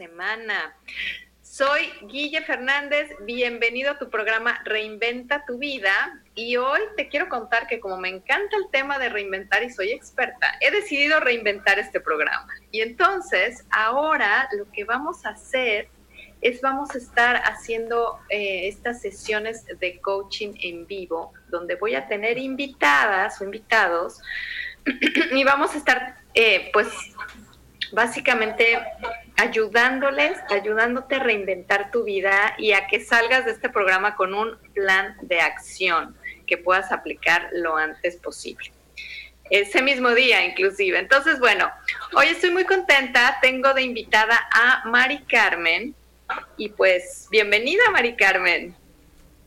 Semana? Soy Guille Fernández, bienvenido a tu programa Reinventa tu vida y hoy te quiero contar que como me encanta el tema de reinventar y soy experta, he decidido reinventar este programa. Y entonces ahora lo que vamos a hacer es vamos a estar haciendo eh, estas sesiones de coaching en vivo, donde voy a tener invitadas o invitados y vamos a estar, eh, pues, básicamente ayudándoles, ayudándote a reinventar tu vida y a que salgas de este programa con un plan de acción que puedas aplicar lo antes posible. Ese mismo día, inclusive. Entonces, bueno, hoy estoy muy contenta. Tengo de invitada a Mari Carmen. Y pues, bienvenida, Mari Carmen.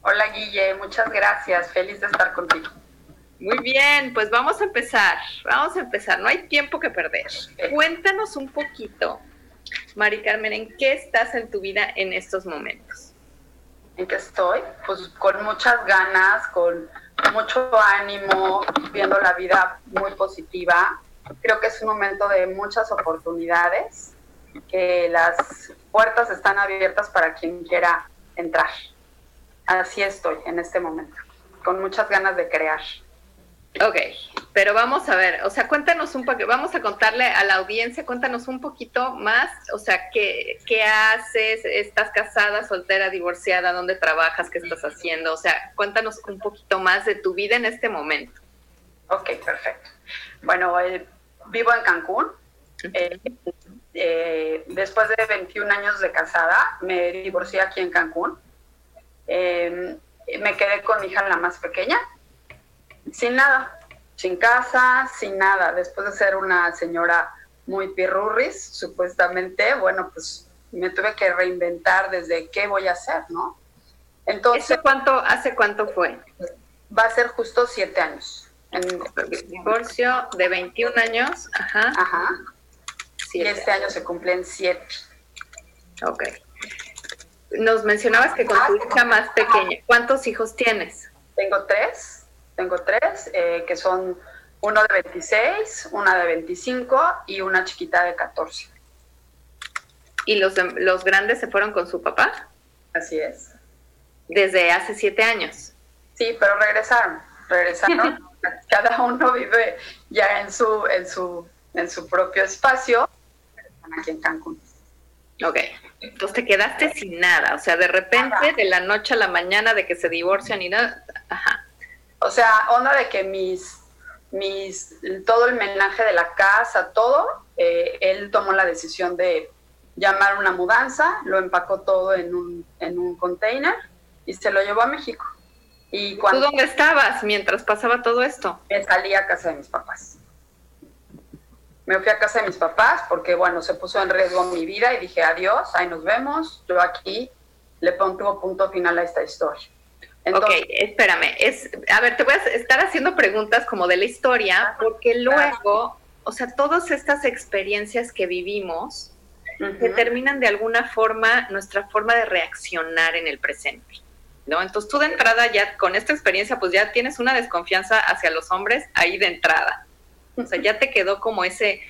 Hola Guille, muchas gracias, feliz de estar contigo. Muy bien, pues vamos a empezar, vamos a empezar, no hay tiempo que perder. Cuéntanos un poquito, Mari Carmen, ¿en qué estás en tu vida en estos momentos? ¿En qué estoy? Pues con muchas ganas, con mucho ánimo, viendo la vida muy positiva. Creo que es un momento de muchas oportunidades, que las puertas están abiertas para quien quiera entrar. Así estoy en este momento, con muchas ganas de crear. Ok, pero vamos a ver, o sea, cuéntanos un poco, vamos a contarle a la audiencia, cuéntanos un poquito más, o sea, ¿qué, qué haces? ¿Estás casada, soltera, divorciada? ¿Dónde trabajas? ¿Qué estás haciendo? O sea, cuéntanos un poquito más de tu vida en este momento. Ok, perfecto. Bueno, eh, vivo en Cancún. Eh, eh, después de 21 años de casada, me divorcié aquí en Cancún. Eh, me quedé con mi hija la más pequeña, sin nada, sin casa, sin nada. Después de ser una señora muy pirurris, supuestamente, bueno, pues me tuve que reinventar desde qué voy a hacer, ¿no? Entonces, ¿Hace cuánto, ¿Hace cuánto fue? Va a ser justo siete años. En, divorcio de 21 años, ajá. Ajá. Siete. Y este año se cumplen siete. Ok. Nos mencionabas que con tu hija más pequeña, ¿cuántos hijos tienes? Tengo tres, tengo tres, eh, que son uno de 26, una de 25 y una chiquita de 14. ¿Y los, los grandes se fueron con su papá? Así es. Desde hace siete años. Sí, pero regresaron, regresaron. Cada uno vive ya en su, en su, en su propio espacio, aquí en Cancún. Ok, entonces te quedaste sin nada, o sea, de repente, de la noche a la mañana de que se divorcian y nada. O sea, onda de que mis, mis, todo el menaje de la casa, todo, eh, él tomó la decisión de llamar una mudanza, lo empacó todo en un, en un container y se lo llevó a México. Y cuando, ¿Tú dónde estabas mientras pasaba todo esto? Me salí a casa de mis papás. Me fui a casa de mis papás porque, bueno, se puso en riesgo mi vida y dije adiós, ahí nos vemos. Yo aquí le pongo punto final a esta historia. Entonces, ok, espérame. Es, a ver, te voy a estar haciendo preguntas como de la historia, porque luego, o sea, todas estas experiencias que vivimos uh -huh. determinan de alguna forma nuestra forma de reaccionar en el presente. ¿No? Entonces tú de entrada ya con esta experiencia pues ya tienes una desconfianza hacia los hombres ahí de entrada. O sea, ya te quedó como ese...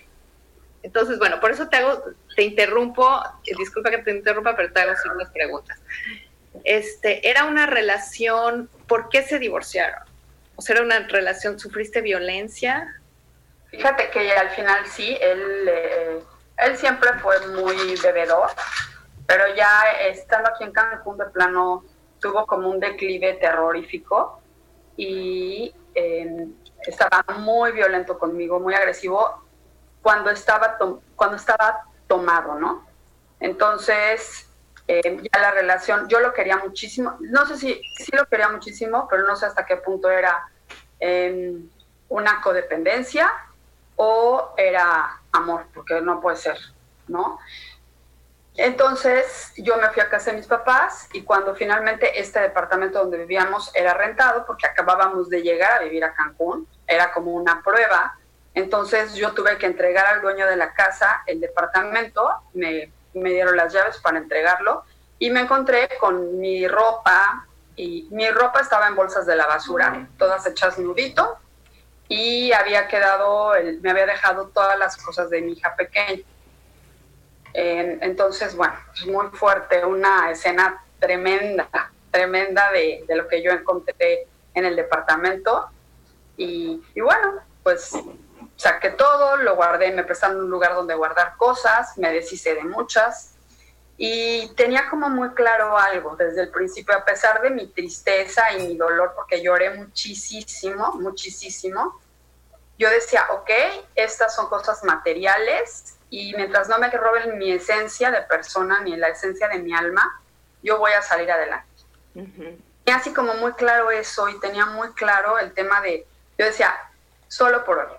Entonces, bueno, por eso te hago, te interrumpo, disculpa que te interrumpa, pero te hago ciertas preguntas. Este, era una relación, ¿por qué se divorciaron? O sea, era una relación, ¿sufriste violencia? Fíjate que al final sí, él, eh, él siempre fue muy bebedor, pero ya estando aquí en Cancún de plano tuvo como un declive terrorífico y eh, estaba muy violento conmigo, muy agresivo, cuando estaba, cuando estaba tomado, ¿no? Entonces, eh, ya la relación, yo lo quería muchísimo, no sé si sí lo quería muchísimo, pero no sé hasta qué punto era em, una codependencia o era amor, porque no puede ser, ¿no? Entonces yo me fui a casa de mis papás y cuando finalmente este departamento donde vivíamos era rentado, porque acabábamos de llegar a vivir a Cancún, era como una prueba, entonces yo tuve que entregar al dueño de la casa el departamento, me, me dieron las llaves para entregarlo y me encontré con mi ropa y mi ropa estaba en bolsas de la basura, todas hechas nudito y había quedado, me había dejado todas las cosas de mi hija pequeña entonces, bueno, es muy fuerte, una escena tremenda, tremenda de, lo que yo encontré en el departamento. Y, bueno, pues saqué todo, lo guardé, me prestaron un lugar donde guardar cosas, me deshice de muchas. Y tenía como muy claro algo desde el principio, a pesar de mi tristeza y mi dolor, porque lloré muchísimo, muchísimo, yo decía, ok, estas son cosas materiales, y mientras no me roben mi esencia de persona ni la esencia de mi alma, yo voy a salir adelante. Y así como muy claro eso y tenía muy claro el tema de, yo decía, solo por hoy,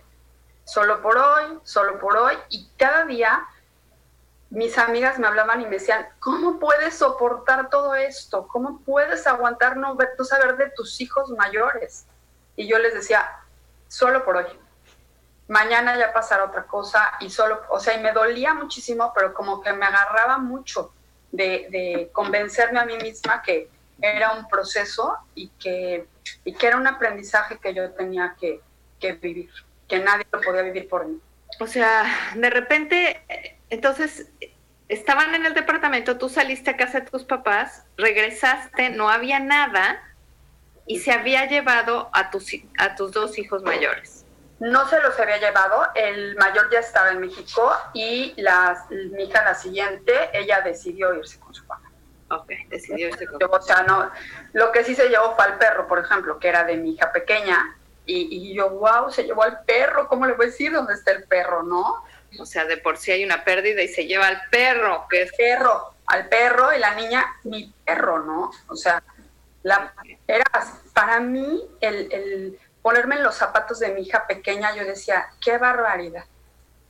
solo por hoy, solo por hoy, y cada día mis amigas me hablaban y me decían, ¿cómo puedes soportar todo esto? ¿Cómo puedes aguantar no, ver, no saber de tus hijos mayores? Y yo les decía, solo por hoy, mañana ya pasará otra cosa y solo, o sea, y me dolía muchísimo, pero como que me agarraba mucho de, convencerme a mí misma que era un proceso y que, y que era un aprendizaje que yo tenía que, que vivir, que nadie lo podía vivir por mí. O sea, de repente, entonces, estaban en el departamento, tú saliste a casa de tus papás, regresaste, no había nada y se había llevado a tus, a tus dos hijos mayores no se los había llevado, el mayor ya estaba en México y la, mi hija, la siguiente, ella decidió irse con su papá. Ok, decidió irse con su papá. O sea, no, lo que sí se llevó fue al perro, por ejemplo, que era de mi hija pequeña, y, y yo, wow, se llevó al perro, ¿cómo le voy a decir dónde está el perro, no? O sea, de por sí hay una pérdida y se lleva al perro, que es... Perro, al perro y la niña, mi perro, ¿no? O sea, la, era para mí el ponerme en los zapatos de mi hija pequeña, yo decía, qué barbaridad.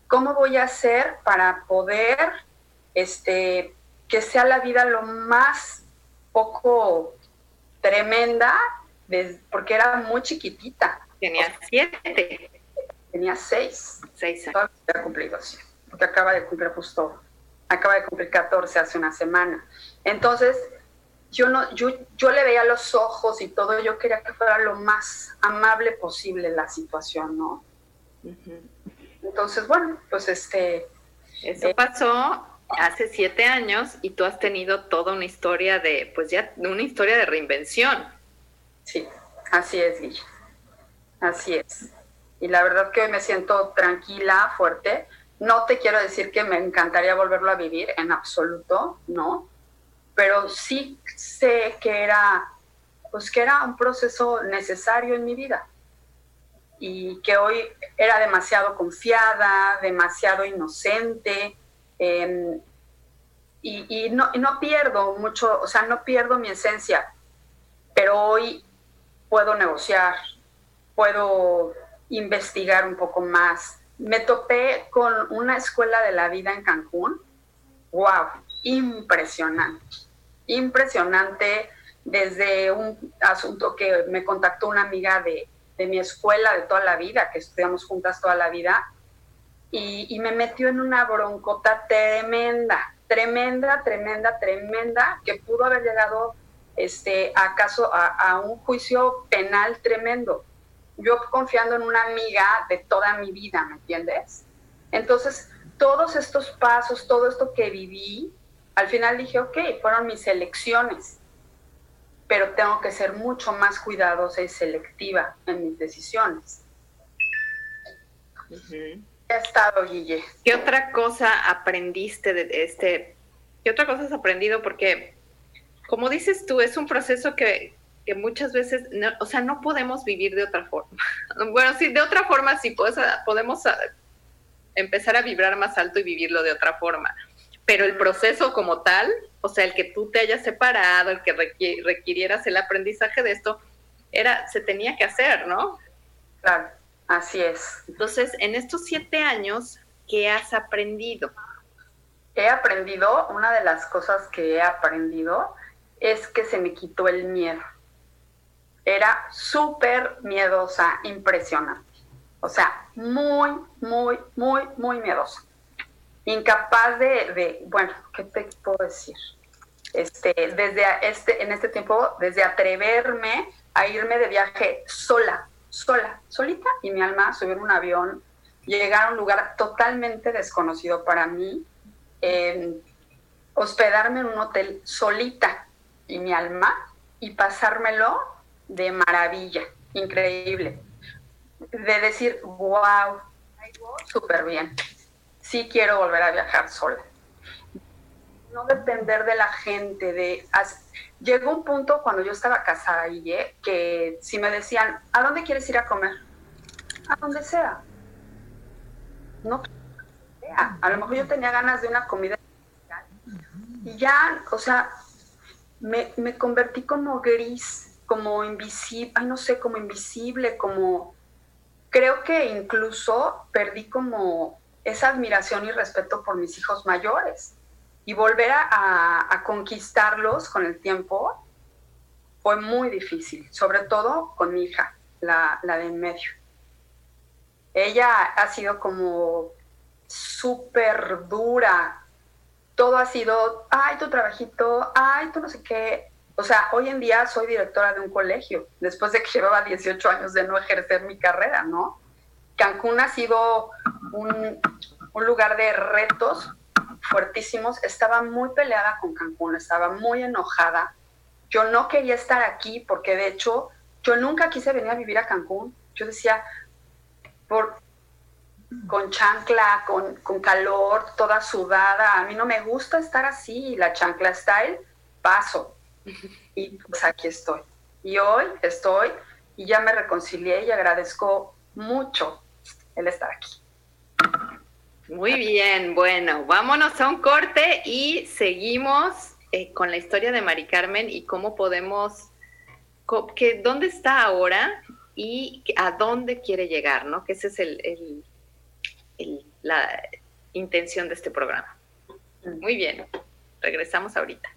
¿Cómo voy a hacer para poder este, que sea la vida lo más poco tremenda? porque era muy chiquitita. Tenía siete. Tenía seis. Seis años. Cumplido, porque acaba de cumplir justo, acaba de cumplir 14 hace una semana. Entonces, yo no, yo, yo le veía los ojos y todo, yo quería que fuera lo más amable posible la situación, ¿no? Entonces, bueno, pues este... Eso eh, pasó hace siete años y tú has tenido toda una historia de, pues ya, una historia de reinvención. Sí, así es, Guilla. Así es. Y la verdad que hoy me siento tranquila, fuerte. No te quiero decir que me encantaría volverlo a vivir, en absoluto, ¿no? pero sí sé que era, pues que era un proceso necesario en mi vida y que hoy era demasiado confiada, demasiado inocente em, y, no, no pierdo mucho, o sea, no pierdo mi esencia, pero hoy puedo negociar, puedo investigar un poco más. Me topé con una escuela de la vida en Cancún, wow, impresionante impresionante desde un asunto que me contactó una amiga de, mi escuela de toda la vida, que estudiamos juntas toda la vida, y, me metió en una broncota tremenda, tremenda, tremenda, tremenda, que pudo haber llegado este, acaso a un juicio penal tremendo. Yo confiando en una amiga de toda mi vida, ¿me entiendes? Entonces, todos estos pasos, todo esto que viví, al final dije, ok, fueron mis elecciones, pero tengo que ser mucho más cuidadosa y selectiva en mis decisiones. ¿Qué ha estado, Guille? ¿Qué otra cosa aprendiste de este? ¿Qué otra cosa has aprendido? Porque, como dices tú, es un proceso que, que muchas veces, o sea, no podemos vivir de otra forma. Bueno, sí, de otra forma sí pues, podemos ah, empezar a vibrar más alto y vivirlo de otra forma. Pero el proceso como tal, o sea, el que tú te hayas separado, el que requirieras el aprendizaje de esto, era, se tenía que hacer, ¿no? Claro, así es. Entonces, en estos siete años, ¿qué has aprendido? He aprendido, una de las cosas que he aprendido es que se me quitó el miedo. Era súper miedosa, impresionante. O sea, muy, muy, muy, muy miedosa. Incapaz de, bueno, ¿qué te puedo decir? Este, desde este, en este tiempo, desde atreverme a irme de viaje sola, sola, solita, y mi alma subir un avión, llegar a un lugar totalmente desconocido para mí, hospedarme en un hotel solita y mi alma y pasármelo de maravilla, increíble. De decir, wow, súper bien. Sí quiero volver a viajar sola. No depender de la gente, de... Llegó un punto cuando yo estaba casada y que si me decían, ¿a dónde quieres ir a comer? A donde sea. No sea. A lo mejor yo tenía ganas de una comida y ya, o sea, me, me convertí como gris, como invisible, ay no sé, como invisible, como creo que incluso perdí como esa admiración y respeto por mis hijos mayores y volver a, conquistarlos con el tiempo fue muy difícil, sobre todo con mi hija, la, la de en medio. Ella ha sido como súper dura, todo ha sido, ay, tu trabajito, ay, tú no sé qué. O sea, hoy en día soy directora de un colegio, después de que llevaba 18 años de no ejercer mi carrera, ¿no? Cancún ha sido un, un lugar de retos fuertísimos. Estaba muy peleada con Cancún, estaba muy enojada. Yo no quería estar aquí porque de hecho yo nunca quise venir a vivir a Cancún. Yo decía, por, con chancla, con, con, calor, toda sudada. A mí no me gusta estar así, la chancla style, paso. Y pues aquí estoy. Y hoy estoy y ya me reconcilié y agradezco mucho el estar aquí. Muy bien, bueno, vámonos a un corte y seguimos eh, con la historia de Mari Carmen y cómo podemos, que, dónde está ahora y a dónde quiere llegar, ¿no? Que ese es el, la intención de este programa. Muy bien, regresamos ahorita.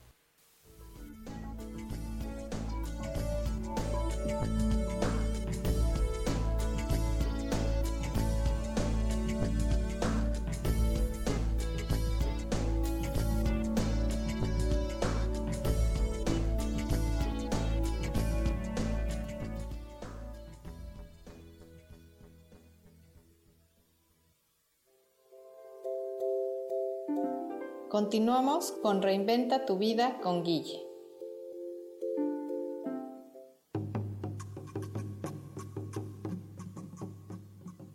Continuamos con Reinventa tu vida con Guille.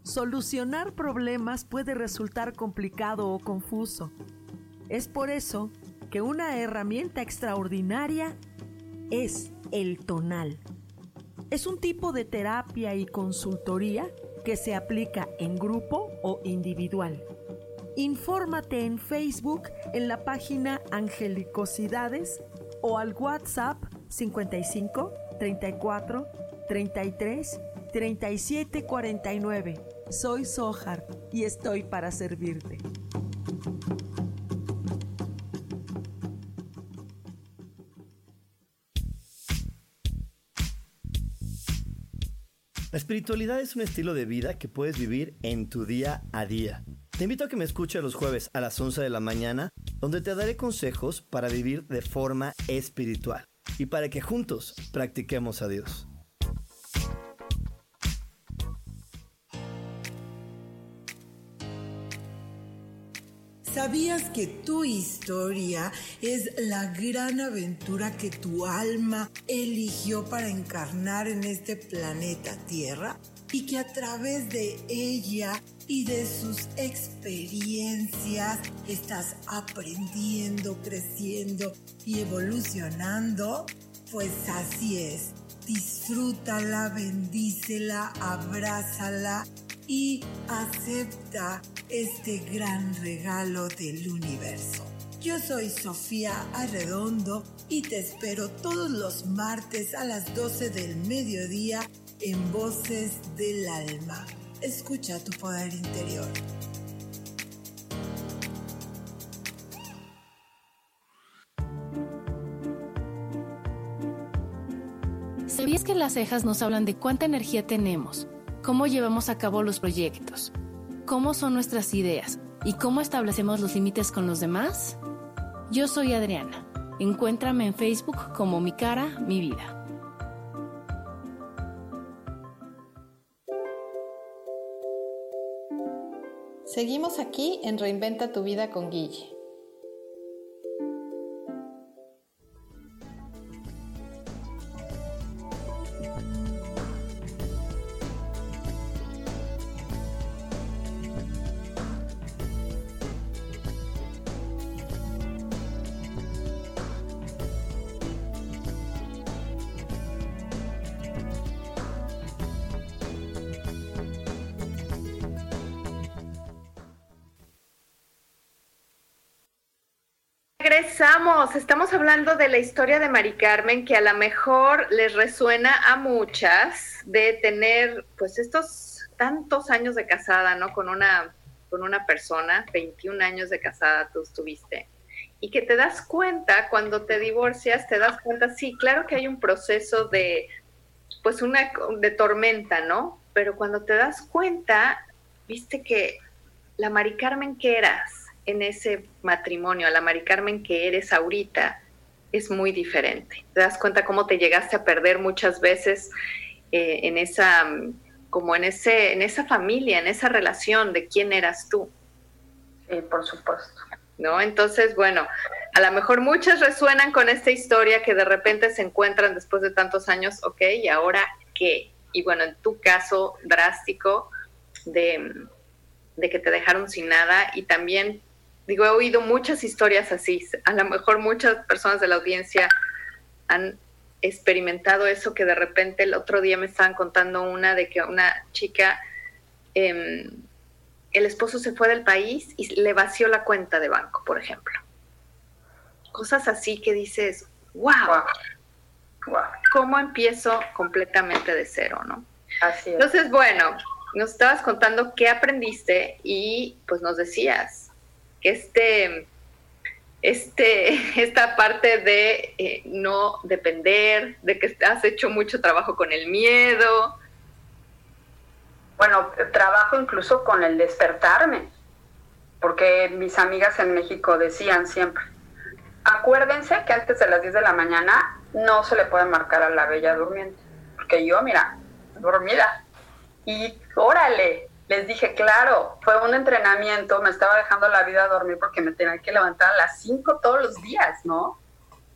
Solucionar problemas puede resultar complicado o confuso. Es por eso que una herramienta extraordinaria es el tonal. Es un tipo de terapia y consultoría que se aplica en grupo o individual Infórmate en Facebook en la página Angelicosidades o al WhatsApp 55 34 33 37 49. Soy Sohar y estoy para servirte. La espiritualidad es un estilo de vida que puedes vivir en tu día a día. Te invito a que me escuches los jueves a las 11 de la mañana, donde te daré consejos para vivir de forma espiritual y para que juntos practiquemos a Dios. ¿Sabías que tu historia es la gran aventura que tu alma eligió para encarnar en este planeta Tierra? Y que a través de ella y de sus experiencias estás aprendiendo, creciendo y evolucionando? Pues así es. disfrútala, bendícela, abrázala y acepta este gran regalo del universo. Yo soy Sofía Arredondo y te espero todos los martes a las 12 del mediodía en Voces del Alma. Escucha tu poder interior. ¿Sabías que las cejas nos hablan de cuánta energía tenemos, cómo llevamos a cabo los proyectos, cómo son nuestras ideas y cómo establecemos los límites con los demás? Yo soy Adriana. Encuéntrame en Facebook como Mi Cara, Mi Vida. Seguimos aquí en Reinventa tu vida con Guille. Regresamos, estamos hablando de la historia de Mari Carmen que a lo mejor les resuena a muchas de tener pues estos tantos años de casada, ¿no? Con una, con una persona, 21 años de casada tú estuviste, y que te das cuenta cuando te divorcias, te das cuenta, sí, claro que hay un proceso de, pues una, de tormenta, ¿no? Pero cuando te das cuenta, viste que la Mari Carmen que eras, en ese matrimonio, a la Mari Carmen que eres ahorita, es muy diferente. Te das cuenta cómo te llegaste a perder muchas veces eh, en esa, como en ese, en esa familia, en esa relación de quién eras tú. Sí, por supuesto. ¿No? Entonces, bueno, a lo mejor muchas resuenan con esta historia que de repente se encuentran después de tantos años, ok, ¿y ahora qué? Y bueno, en tu caso drástico de, de que te dejaron sin nada y también digo, he oído muchas historias así. A lo mejor muchas personas de la audiencia han experimentado eso que de repente el otro día me estaban contando una de que una chica, em, el esposo se fue del país y le vació la cuenta de banco, por ejemplo. Cosas así que dices, wow, ¿cómo empiezo completamente de cero, no? Así es. Entonces, bueno, nos estabas contando qué aprendiste y pues nos decías, este, este, esta parte de eh, no depender, de que has hecho mucho trabajo con el miedo. Bueno, trabajo incluso con el despertarme, porque mis amigas en México decían siempre, acuérdense que antes de las 10 de la mañana no se le puede marcar a la bella durmiente, porque yo, mira, dormida, y órale, les dije, claro, fue un entrenamiento, me estaba dejando la vida a dormir porque me tenía que levantar a las 5 todos los días, ¿no?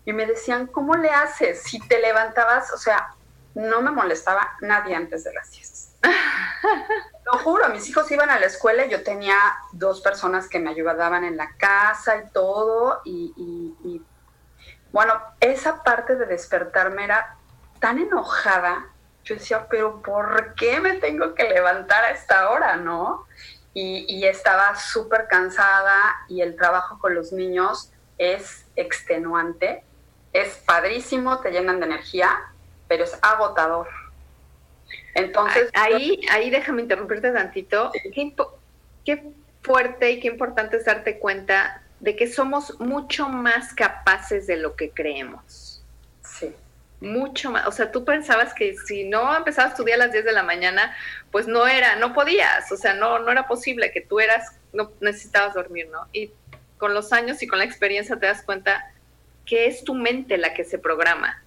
Y me decían, ¿cómo le haces? Si te levantabas, o sea, no me molestaba nadie antes de las 10. Lo juro, mis hijos iban a la escuela y yo tenía dos personas que me ayudaban en la casa y todo. Y, y bueno, esa parte de despertarme era tan enojada yo decía, pero ¿por qué me tengo que levantar a esta hora, no? Y, estaba súper cansada y el trabajo con los niños es extenuante, es padrísimo, te llenan de energía, pero es agotador. Entonces... Ahí, ahí déjame interrumpirte tantito. Qué, qué fuerte y qué importante es darte cuenta de que somos mucho más capaces de lo que creemos. Mucho más, o sea, tú pensabas que si no empezabas a estudiar a las 10 de la mañana, pues no era, no podías, o sea, no, no era posible que tú eras, no necesitabas dormir, ¿no? Y con los años y con la experiencia te das cuenta que es tu mente la que se programa.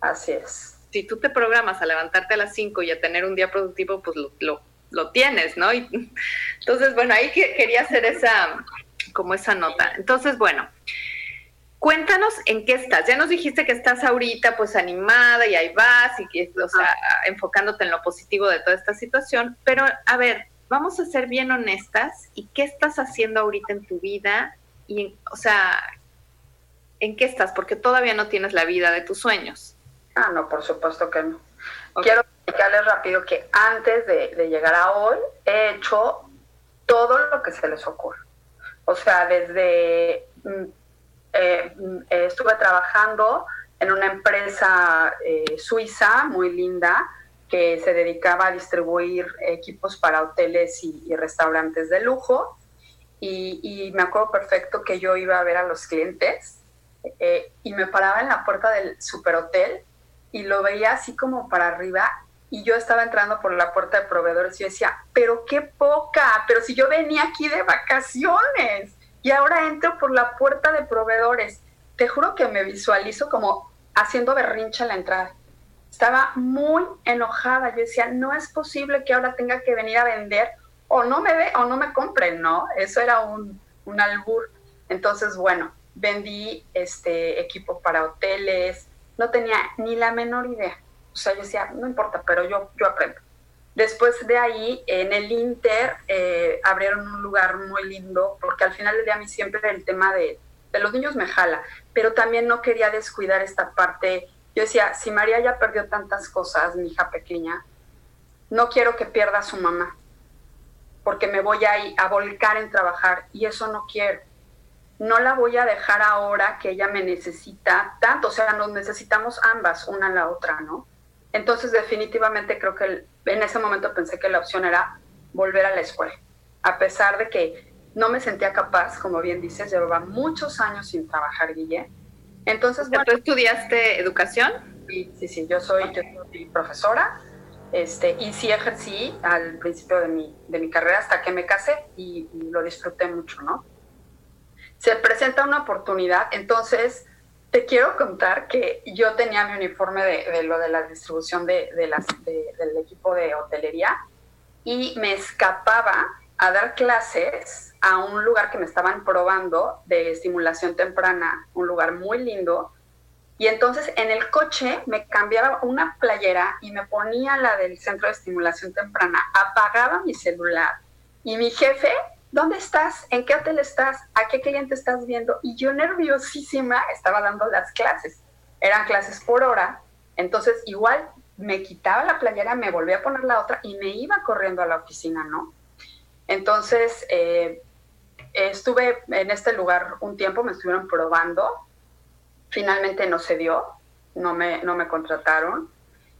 Así es. Si tú te programas a levantarte a las 5 y a tener un día productivo, pues lo, lo, tienes, ¿no? Y, entonces, bueno, ahí que, quería hacer esa, como esa nota. Entonces, bueno, Cuéntanos en qué estás. Ya nos dijiste que estás ahorita pues animada y ahí vas y que, o sea, enfocándote en lo positivo de toda esta situación, pero a ver, vamos a ser bien honestas y qué estás haciendo ahorita en tu vida y, o sea, ¿en qué estás? Porque todavía no tienes la vida de tus sueños. Ah, no, por supuesto que no. Quiero explicarles rápido que antes de, llegar a hoy he hecho todo lo que se les ocurre. O sea, desde eh, mm, estuve trabajando en una empresa eh, suiza muy linda que se dedicaba a distribuir equipos para hoteles y, restaurantes de lujo. Y, me acuerdo perfecto que yo iba a ver a los clientes eh, y me paraba en la puerta del superhotel y lo veía así como para arriba y yo estaba entrando por la puerta de proveedores y yo decía, pero qué poca, pero si yo venía aquí de vacaciones y ahora entro por la puerta de proveedores. Te juro que me visualizo como haciendo berrincha en la entrada. Estaba muy enojada. Yo decía, no es posible que ahora tenga que venir a vender o no me ve o no me compren, ¿no? Eso era un, un albur. Entonces, bueno, vendí este equipo para hoteles, no tenía ni la menor idea. O sea, yo decía, no importa, pero yo, yo aprendo. Después de ahí, en el Inter, eh, abrieron un lugar muy lindo, porque al final del día a mí siempre el tema de, de los niños me jala, pero también no quería descuidar esta parte. Yo decía, si María ya perdió tantas cosas, mi hija pequeña, no quiero que pierda a su mamá, porque me voy a, a volcar en trabajar y eso no quiero no la voy a dejar ahora que ella me necesita tanto, o sea, nos necesitamos ambas, una a la otra, ¿no? Entonces, definitivamente creo que en ese momento pensé que la opción era volver a la escuela, a pesar de que no me sentía capaz, como bien dices, llevaba muchos años sin trabajar, Guille. Entonces, ¿tú estudiaste educación? Sí, sí, sí, yo soy, profesora, este, y sí ejercí al principio de mi, de mi carrera hasta que me casé y lo disfruté mucho, ¿no? se presenta una oportunidad, entonces te quiero contar que yo tenía mi uniforme de, lo de la distribución de, del equipo de hotelería y me escapaba a dar clases a un lugar que me estaban probando de estimulación temprana, un lugar muy lindo. Y entonces en el coche me cambiaba una playera y me ponía la del centro de estimulación temprana, apagaba mi celular y mi jefe ¿dónde estás? ¿En qué hotel estás? ¿A qué cliente estás viendo? Y yo nerviosísima estaba dando las clases. Eran clases por hora. Entonces igual me quitaba la playera, me volvía a poner la otra y me iba corriendo a la oficina, ¿no? Entonces eh, estuve en este lugar un tiempo, me estuvieron probando. Finalmente no se dio, no me, no me contrataron.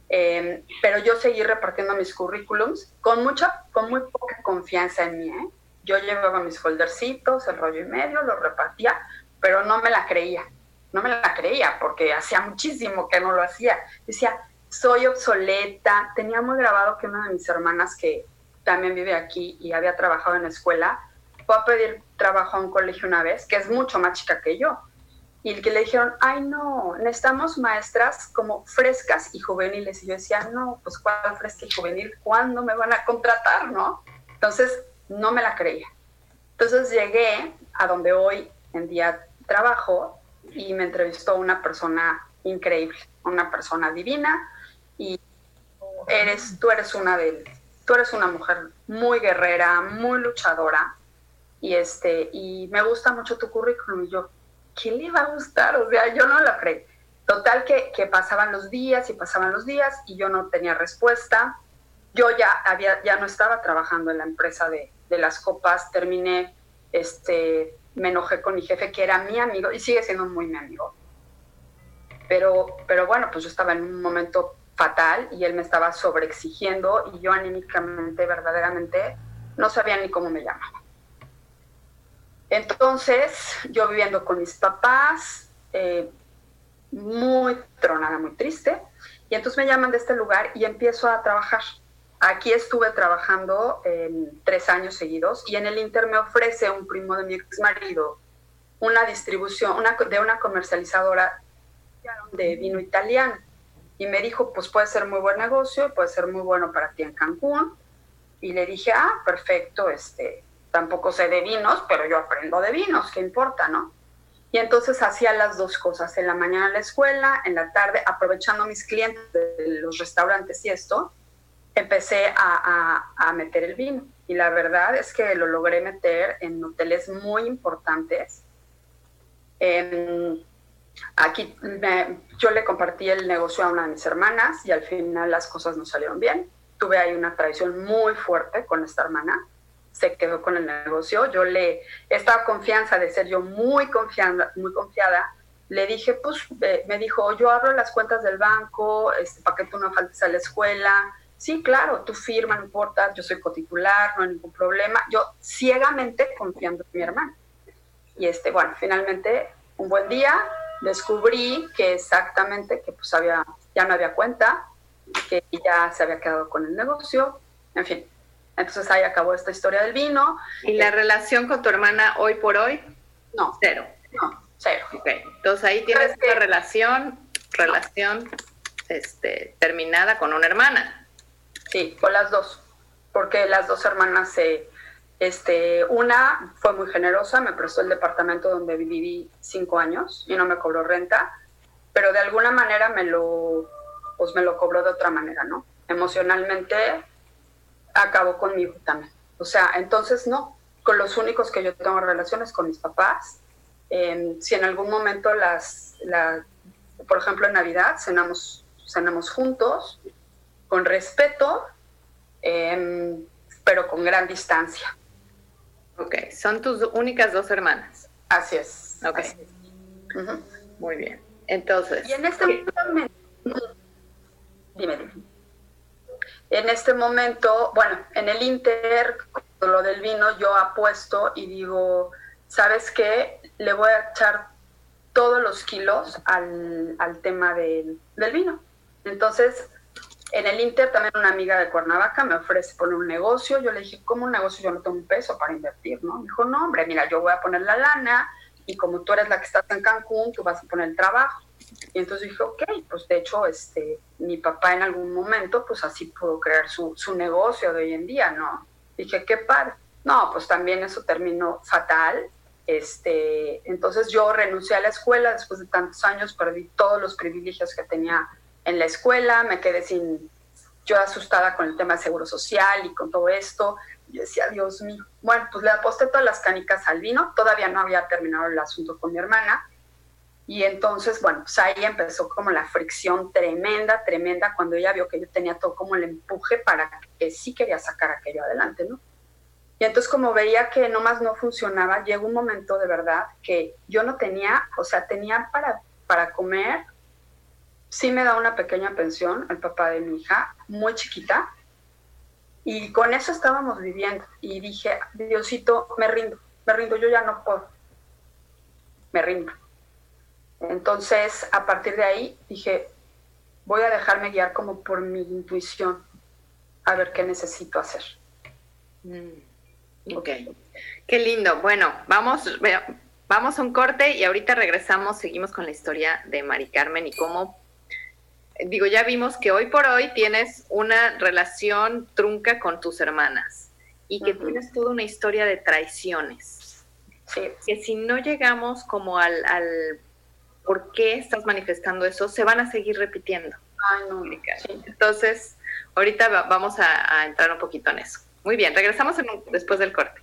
Eh, pero yo seguí repartiendo mis currículums con mucha, con muy poca confianza en mí, ¿eh? Yo llevaba mis foldercitos, el rollo y medio, lo repartía, pero no me la creía, no me la creía porque hacía muchísimo que no lo hacía. Decía, soy obsoleta. Tenía muy grabado que una de mis hermanas que también vive aquí y había trabajado en la escuela, fue a pedir trabajo a un colegio una vez, que es mucho más chica que yo. Y que le dijeron, ay no, necesitamos maestras como frescas y juveniles. Y yo decía, no, pues cuál fresca y juvenil, ¿cuándo me van a contratar, no? Entonces, no me la creía. Entonces llegué a donde hoy en día trabajo y me entrevistó una persona increíble, una persona divina y eres, tú eres una de tú eres una mujer muy guerrera, muy luchadora y este y me gusta mucho tu currículum y yo ¿qué le va a gustar? O sea, yo no la creí. Total que, que pasaban los días y pasaban los días y yo no tenía respuesta. Yo ya había ya no estaba trabajando en la empresa de, de las copas, terminé, este, me enojé con mi jefe, que era mi amigo, y sigue siendo muy mi amigo. Pero, pero bueno, pues yo estaba en un momento fatal y él me estaba sobreexigiendo y yo anímicamente, verdaderamente, no sabía ni cómo me llamaba. Entonces, yo viviendo con mis papás, eh, muy tronada, muy triste, y entonces me llaman de este lugar y empiezo a trabajar. Aquí estuve trabajando tres años seguidos y en el Inter me ofrece un primo de mi ex marido una distribución de una comercializadora de vino italiano. Y me dijo, pues puede ser muy buen negocio, puede ser muy bueno para ti en Cancún. Y le dije, ah, perfecto, este, tampoco sé de vinos, pero yo aprendo de vinos, ¿qué importa, no? Y entonces hacía las dos cosas, en la mañana en la escuela, en la tarde, aprovechando mis clientes de los restaurantes y esto, empecé a, meter el vino. Y la verdad es que lo logré meter en hoteles muy importantes. aquí yo le compartí el negocio a una de mis hermanas y al final las cosas no salieron bien. Tuve ahí una traición muy fuerte con esta hermana. Se quedó con el negocio. Yo le estaba confianza de ser yo muy confiada, muy confiada. Le dije, pues, me dijo, yo abro las cuentas del banco este, para que tú no faltes a la escuela. Sí, claro, tú firma, no importa, yo soy cotitular, no hay ningún problema. Yo ciegamente confiando en mi hermana. Y este, bueno, finalmente, un buen día, descubrí que exactamente, que pues había, ya no había cuenta, que ya se había quedado con el negocio, en fin. Entonces ahí acabó esta historia del vino. ¿Y la relación con tu hermana hoy por hoy? No. Cero. No, cero. Okay. Entonces ahí tienes una relación, relación este, terminada con una hermana. Sí, con las dos, porque las dos hermanas se este, una fue muy generosa, me prestó el departamento donde viví cinco años y no me cobró renta, pero de alguna manera me lo, pues me lo cobró de otra manera, ¿no? Emocionalmente acabó conmigo también. O sea, entonces no, con los únicos que yo tengo relaciones con mis papás. Em, si en algún momento las, por ejemplo en Navidad cenamos, cenamos juntos, con respeto, em, pero con gran distancia. Ok, son tus únicas dos hermanas. Así es. Ok. Muy bien. Entonces. Y en este momento. Dime, dime. En este momento, bueno, en el Inter, con lo del vino, yo apuesto y digo, ¿sabes qué? Le voy a echar todos los kilos al, al tema del, del vino. Entonces, en el Inter también una amiga de Cuernavaca me ofrece poner un negocio. Yo le dije, ¿cómo un negocio? Yo no tengo un peso para invertir, ¿no? Me dijo, no, hombre, mira, yo voy a poner la lana y como tú eres la que estás en Cancún, tú vas a poner el trabajo. Y entonces dije, ok, pues de hecho, este, mi papá en algún momento, pues así pudo crear su, su negocio de hoy en día, ¿no? Dije, qué padre. No, pues también eso terminó fatal. Este, entonces yo renuncié a la escuela después de tantos años, perdí todos los privilegios que tenía en la escuela, me quedé sin, yo asustada con el tema de seguro social y con todo esto. Yo decía, Dios mío, bueno, pues le aposté todas las canicas al vino, todavía no había terminado el asunto con mi hermana. Y entonces, bueno, pues ahí empezó como la fricción tremenda, tremenda, cuando ella vio que yo tenía todo como el empuje para que sí quería sacar aquello adelante, ¿no? Y entonces como veía que nomás no funcionaba, llegó un momento de verdad que yo no tenía, o sea, tenía para, para comer sí me da una pequeña pensión el papá de mi hija, muy chiquita, y con eso estábamos viviendo. Y dije, Diosito, me rindo, me rindo, yo ya no puedo, me rindo. Entonces, a partir de ahí, dije, voy a dejarme guiar como por mi intuición, a ver qué necesito hacer. Mm, ok, qué lindo. Bueno, vamos, vamos a un corte y ahorita regresamos, seguimos con la historia de Mari Carmen y cómo digo, ya vimos que hoy por hoy tienes una relación trunca con tus hermanas y que tienes toda una historia de traiciones. Que si no llegamos como al, al por qué estás manifestando eso, se van a seguir repitiendo. Ay, no. Entonces, ahorita vamos a, entrar un poquito en eso. Muy bien, regresamos después del corte.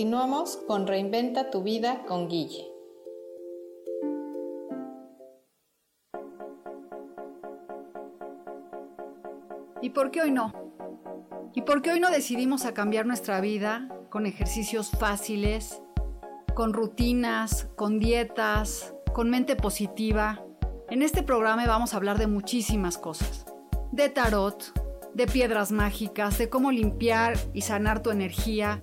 Continuamos con Reinventa tu vida con Guille. ¿Y por qué hoy no? ¿Y por qué hoy no decidimos cambiar nuestra vida con ejercicios fáciles, con rutinas, con dietas, con mente positiva? En este programa vamos a hablar de muchísimas cosas. De tarot, de piedras mágicas, de cómo limpiar y sanar tu energía,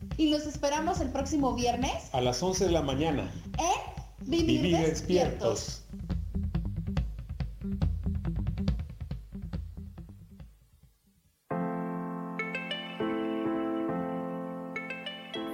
Y los esperamos el próximo viernes. A las 11 de la mañana. En Vivir, despiertos.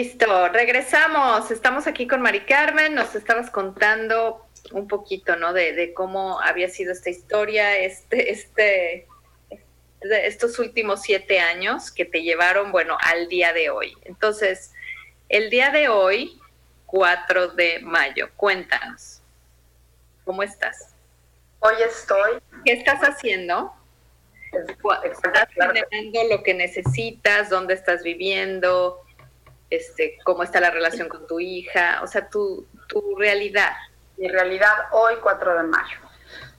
Listo, regresamos. Estamos aquí con Mari Carmen. Nos estabas contando un poquito, ¿no? De, cómo había sido esta historia, este, este, estos últimos siete años que te llevaron, bueno, al día de hoy. Entonces, el día de hoy, 4 de mayo, cuéntanos, ¿cómo estás? Hoy estoy. ¿Qué estás haciendo? ¿Estás generando lo que necesitas? ¿Dónde estás viviendo? Este, cómo está la relación con tu hija, o sea, tu, tu realidad. Mi realidad hoy, 4 de mayo.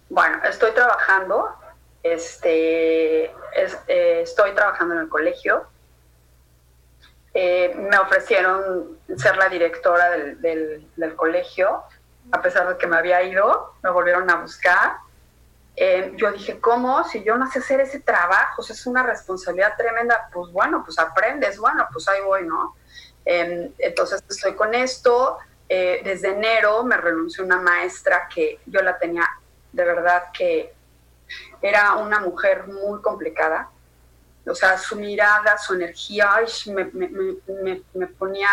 Bueno, estoy trabajando, este, eh, estoy trabajando en el colegio. Eh, me ofrecieron ser la directora del, del, colegio, a pesar de que me había ido, me volvieron a buscar. Eh, yo dije, ¿cómo? Si yo no sé hacer ese trabajo, es una responsabilidad tremenda, pues bueno, pues aprendes, bueno, pues ahí voy, ¿no? Em, entonces estoy con esto. Eh, desde enero me renunció una maestra que yo la tenía de verdad que era una mujer muy complicada. O sea, su mirada, su energía, me, me, me, ponía...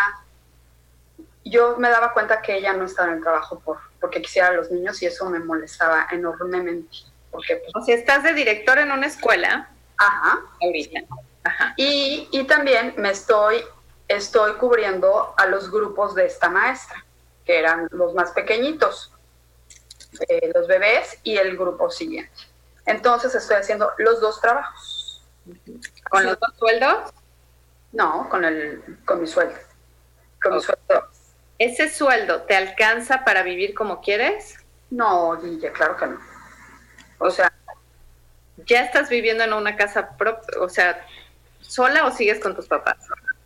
Yo me daba cuenta que ella no estaba en el trabajo por, porque quisiera a los niños y eso me molestaba enormemente. Porque, pues, o sea, estás de director en una escuela. Ajá. Ahorita. Ajá. Y, y también me estoy estoy cubriendo a los grupos de esta maestra, que eran los más pequeñitos, eh, los bebés y el grupo siguiente. Entonces estoy haciendo los dos trabajos. ¿Con los dos sueldos? No, con, el, con mi sueldo. Con mi sueldo. ¿Ese sueldo te alcanza para vivir como quieres? No, Guille, claro que no. O sea... ¿Ya estás viviendo en una casa propia? O sea, ¿sola o sigues con tus papás?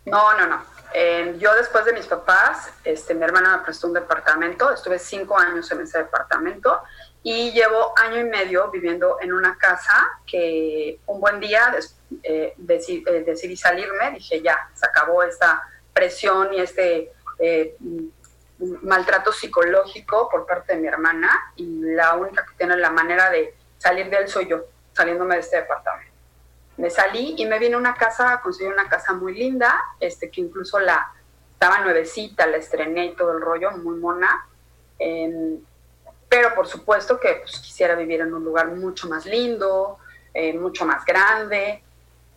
No, no, no. Eh, yo después de mis papás, este, mi hermana me prestó un departamento, estuve cinco años en ese departamento y llevo año y medio viviendo en una casa que un buen día eh, eh, decidí salirme, dije ya, se acabó esta presión y este maltrato psicológico por parte de mi hermana y la única que tiene la manera de salir de él soy yo, saliéndome de este departamento me salí y me vine a una casa, conseguí una casa muy linda, este, que incluso la estaba nuevecita, la estrené y todo el rollo, muy mona. Em, pero por supuesto que pues, quisiera vivir en un lugar mucho más lindo, eh, mucho más grande.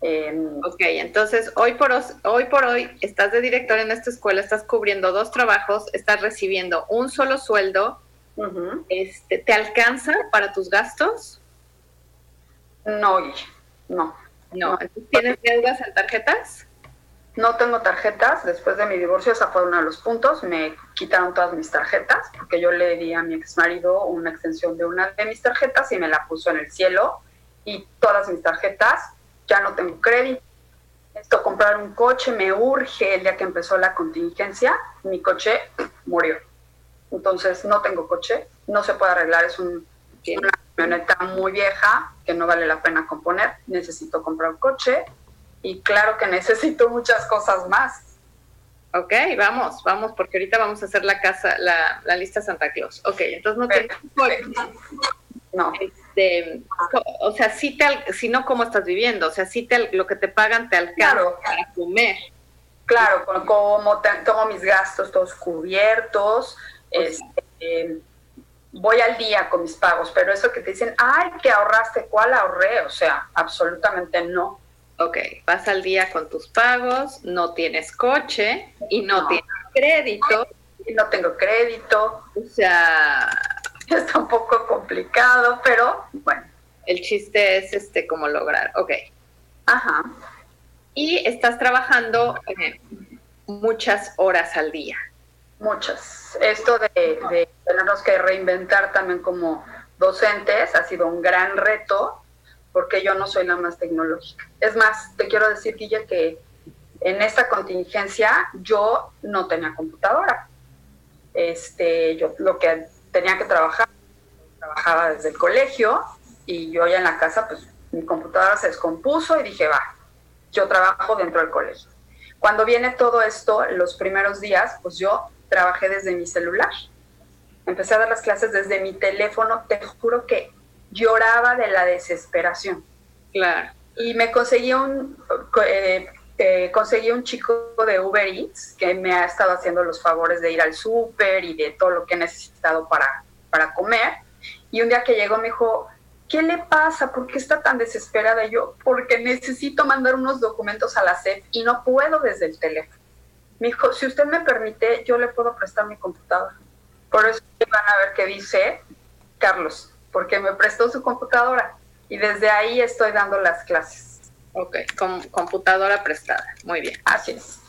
Em, ok, entonces hoy por, hoy por hoy estás de director en esta escuela, estás cubriendo dos trabajos, estás recibiendo un solo sueldo. este, ¿Te alcanza para tus gastos? No, no. No, ¿tienes deudas en tarjetas? No tengo tarjetas. Después de mi divorcio, esa fue uno de los puntos. Me quitaron todas mis tarjetas porque yo le di a mi ex marido una extensión de una de mis tarjetas y me la puso en el cielo. Y todas mis tarjetas, ya no tengo crédito. Esto, comprar un coche me urge el día que empezó la contingencia. Mi coche murió. Entonces, no tengo coche. No se puede arreglar. Es un, una camioneta muy vieja que no vale la pena componer. Necesito comprar un coche y claro que necesito muchas cosas más. Ok, vamos, vamos, porque ahorita vamos a hacer la casa, la, la lista Santa Claus. Ok, entonces no tienes... No. Este, o sea, si, te, si no, ¿cómo estás viviendo? O sea, si te, lo que te pagan te alcanza para comer. Claro, como tengo mis gastos todos cubiertos, pues este, voy al día con mis pagos, pero eso que te dicen, ay, que ahorraste, ¿cuál ahorré? O sea, absolutamente no. Ok, vas al día con tus pagos, no tienes coche y no, tienes crédito. Y no tengo crédito. O sea... Está un poco complicado, pero bueno. El chiste es este cómo lograr, ok. Ajá. Y estás trabajando eh, muchas horas al día. Muchas. Esto de, de tenernos que reinventar también como docentes ha sido un gran reto porque yo no soy la más tecnológica. Es más, te quiero decir, Guille, que en esta contingencia yo no tenía computadora. Este, yo lo que tenía que trabajar, trabajaba desde el colegio y yo ya en la casa, pues mi computadora se descompuso y dije, va, yo trabajo dentro del colegio. Cuando viene todo esto, los primeros días, pues yo trabajé desde mi celular. Empecé a dar las clases desde mi teléfono, te juro que lloraba de la desesperación. Claro. Y me conseguí un, eh, eh, conseguí un chico de Uber Eats que me ha estado haciendo los favores de ir al súper y de todo lo que he necesitado para, para comer. Y un día que llegó me dijo, ¿qué le pasa? ¿Por qué está tan desesperada? Y yo, porque necesito mandar unos documentos a la SEP y no puedo desde el teléfono. Me dijo, si usted me permite, yo le puedo prestar mi computadora. Por eso van a ver qué dice Carlos porque me prestó su computadora y desde ahí estoy dando las clases. Ok, con computadora prestada, muy bien. Así es.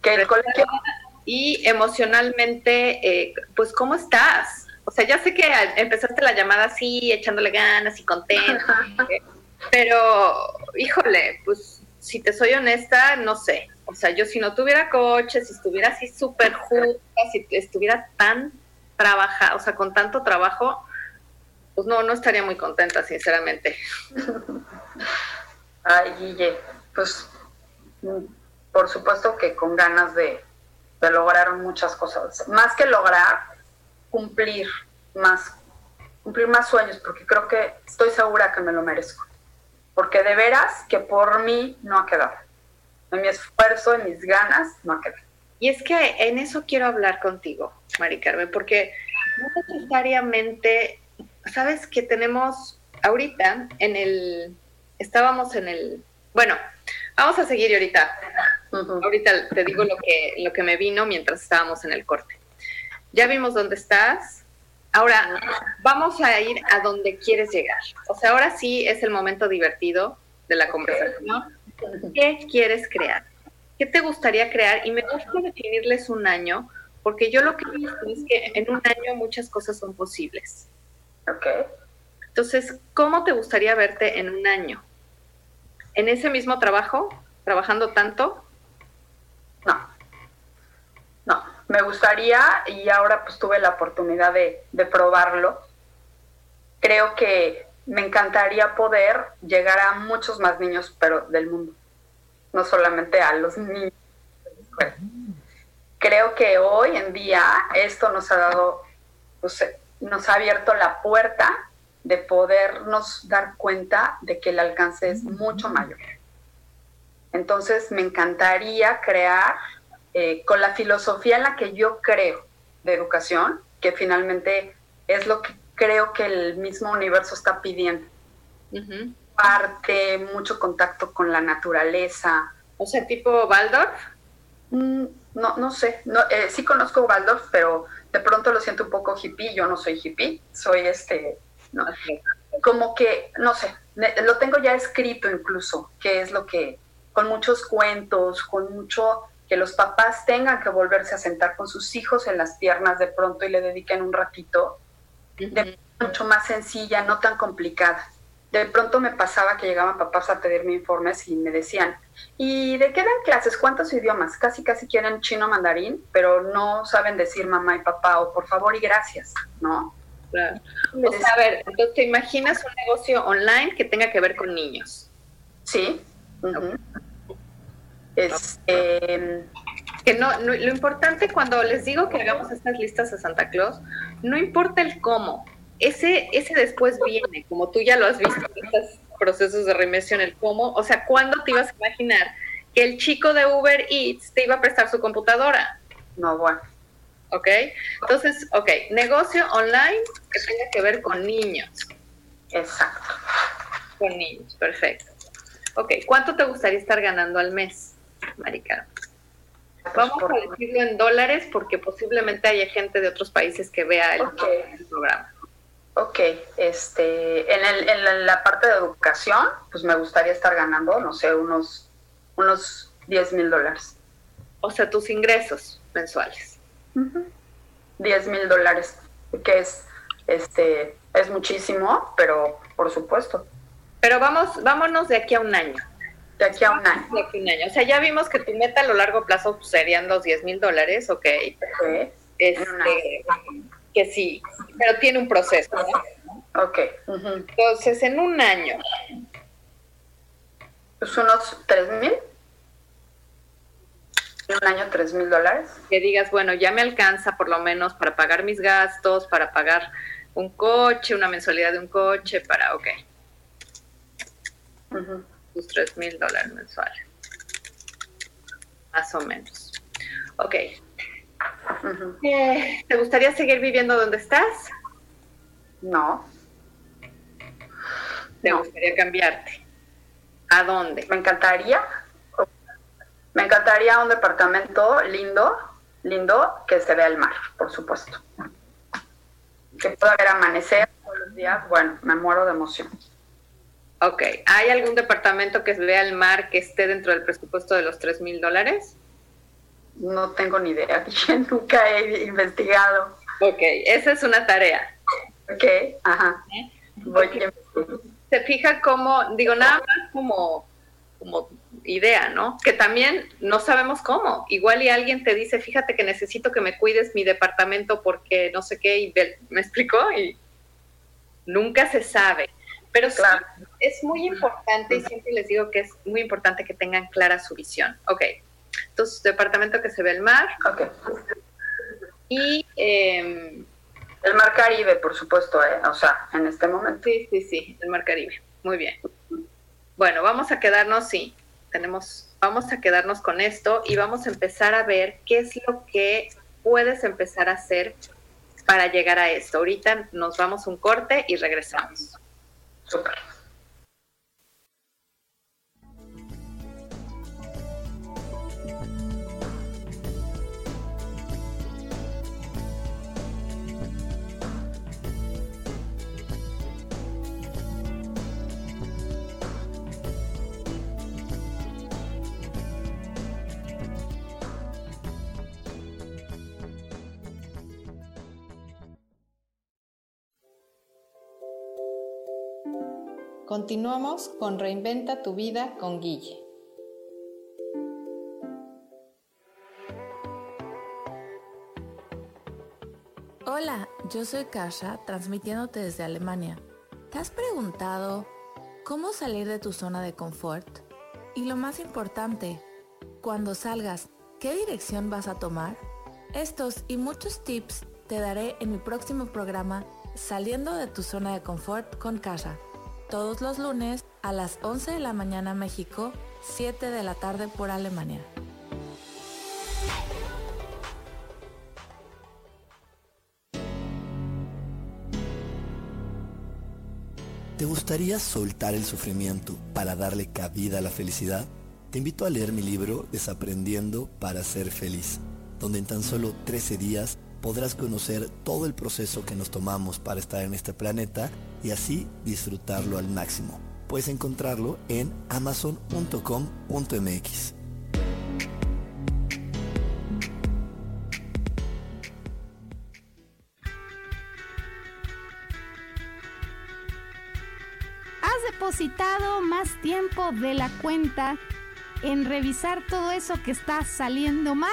Que el colegio... Y emocionalmente, eh, pues, ¿cómo estás? O sea, ya sé que empezaste la llamada así, echándole ganas y contenta, pero, híjole, pues, si te soy honesta, no sé. O sea, yo si no tuviera coche, si estuviera así súper justa, si estuviera tan trabajada, o sea, con tanto trabajo, pues no, no estaría muy contenta, sinceramente. Ay, Guille, pues por supuesto que con ganas de, lograr muchas cosas. Más que lograr, cumplir más, cumplir más sueños, porque creo que estoy segura que me lo merezco. Porque de veras que por mí no ha quedado. En mi esfuerzo, en mis ganas, no ha quedado. Y es que en eso quiero hablar contigo, Mari Carmen, porque no necesariamente sabes que tenemos ahorita en el, estábamos en el, bueno, vamos a seguir ahorita. Ahorita te digo lo que, lo que me vino mientras estábamos en el corte. Ya vimos dónde estás. Ahora vamos a ir a donde quieres llegar. O sea, ahora sí es el momento divertido de la conversación. ¿Qué quieres crear? ¿Qué te gustaría crear? Y me gusta definirles un año, porque yo lo que he visto es que en un año muchas cosas son posibles. Ok. Entonces, ¿cómo te gustaría verte en un año? ¿En ese mismo trabajo? ¿Trabajando tanto? No. No. Me gustaría, y ahora pues tuve la oportunidad de, probarlo, creo que me encantaría poder llegar a muchos más niños, pero del mundo, no solamente a los niños. Creo que hoy en día esto nos ha dado, pues, nos ha abierto la puerta de podernos dar cuenta de que el alcance es mucho mayor. Entonces, me encantaría crear eh, con la filosofía en la que yo creo de educación, que finalmente es lo que creo que el mismo universo está pidiendo. parte, mucho contacto con la naturaleza. O sea, tipo Waldorf. Mm, no, no sé, no, eh, sí conozco Waldorf, pero de pronto lo siento un poco hippie, yo no soy hippie, soy este, no, como que, no sé, lo tengo ya escrito incluso, que es lo que, con muchos cuentos, con mucho que los papás tengan que volverse a sentar con sus hijos en las piernas de pronto y le dediquen un ratito, de mucho más sencilla, no tan complicada. De pronto me pasaba que llegaban papás a pedirme informes y me decían, ¿y de qué dan clases? ¿Cuántos idiomas? Casi, casi quieren chino mandarín, pero no saben decir mamá y papá o por favor y gracias, ¿no? Claro. O sea, a ver, entonces te imaginas un negocio online que tenga que ver con niños. Sí. Este, que no, lo importante cuando les digo que hagamos estas listas a Santa Claus, no importa el cómo, ese, ese después viene, como tú ya lo has visto en estos procesos de reinvención, el cómo, o sea, ¿cuándo te ibas a imaginar que el chico de Uber Eats te iba a prestar su computadora? No, bueno. ¿Ok? Entonces, ok, negocio online que tenga que ver con niños. Exacto. Con niños, perfecto. Ok, ¿cuánto te gustaría estar ganando al mes? Marica. Vamos a decirlo en dólares porque posiblemente haya gente de otros países que vea el, programa. Ok, este, en, en, la parte de educación, pues me gustaría estar ganando, no sé, unos, unos 10 mil dólares. O sea, tus ingresos mensuales. 10 mil dólares, que es, este, es muchísimo, pero por supuesto. Pero vamos, vámonos de aquí a un año. De aquí a un año. O sea, ya vimos que tu meta a lo largo plazo pues, serían los 10 mil dólares, ok. Este, que sí, pero tiene un proceso, ¿no? Ok. Entonces, en un año. Pues unos 3 mil. Un año, 3 mil dólares. Que digas, bueno, ya me alcanza por lo menos para pagar mis gastos, para pagar un coche, una mensualidad de un coche, para, ok tus 3 mil dólares mensuales. Más o menos. Ok. Eh, ¿Te gustaría seguir viviendo donde estás? No. ¿Te gustaría cambiarte? ¿A dónde? Me encantaría. Me encantaría un departamento lindo, lindo, que se vea el mar, por supuesto. Que pueda ver amanecer todos los días. Bueno, me muero de emoción. Ok, ¿hay algún departamento que vea el mar que esté dentro del presupuesto de los 3 mil dólares? No tengo ni idea, nunca he investigado. Ok, esa es una tarea. Ok, ajá. Voy Se fija como, digo, nada más como, como idea, ¿no? Que también no sabemos cómo. Igual y alguien te dice, fíjate que necesito que me cuides mi departamento porque no sé qué, y me explicó y nunca se sabe. Pero claro. es muy importante y siempre les digo que es muy importante que tengan clara su visión. Ok, entonces departamento que se ve el mar. Ok. Y... Em, el mar Caribe, por supuesto, ¿eh? o sea, en este momento. Sí, sí, sí, el mar Caribe. Muy bien. Bueno, vamos a quedarnos, sí, tenemos, vamos a quedarnos con esto y vamos a empezar a ver qué es lo que puedes empezar a hacer para llegar a esto. Ahorita nos vamos un corte y regresamos. Super. Continuamos con Reinventa tu vida con Guille. Hola, yo soy Kasha, transmitiéndote desde Alemania. ¿Te has preguntado cómo salir de tu zona de confort? Y lo más importante, cuando salgas, ¿qué dirección vas a tomar? Estos y muchos tips te daré en mi próximo programa Saliendo de tu zona de confort con Kasha todos los lunes a las 11 de la mañana México, 7 de la tarde por Alemania. ¿Te ¿Te gustaría soltar el sufrimiento para darle cabida a la felicidad? Te invito a leer mi libro Desaprendiendo para ser feliz, donde en tan solo 13 días podrás conocer todo el proceso que nos tomamos para estar en este planeta y así disfrutarlo al máximo. Puedes encontrarlo en amazon.com.mx. ¿Has depositado más tiempo de la cuenta en revisar todo eso que está saliendo mal?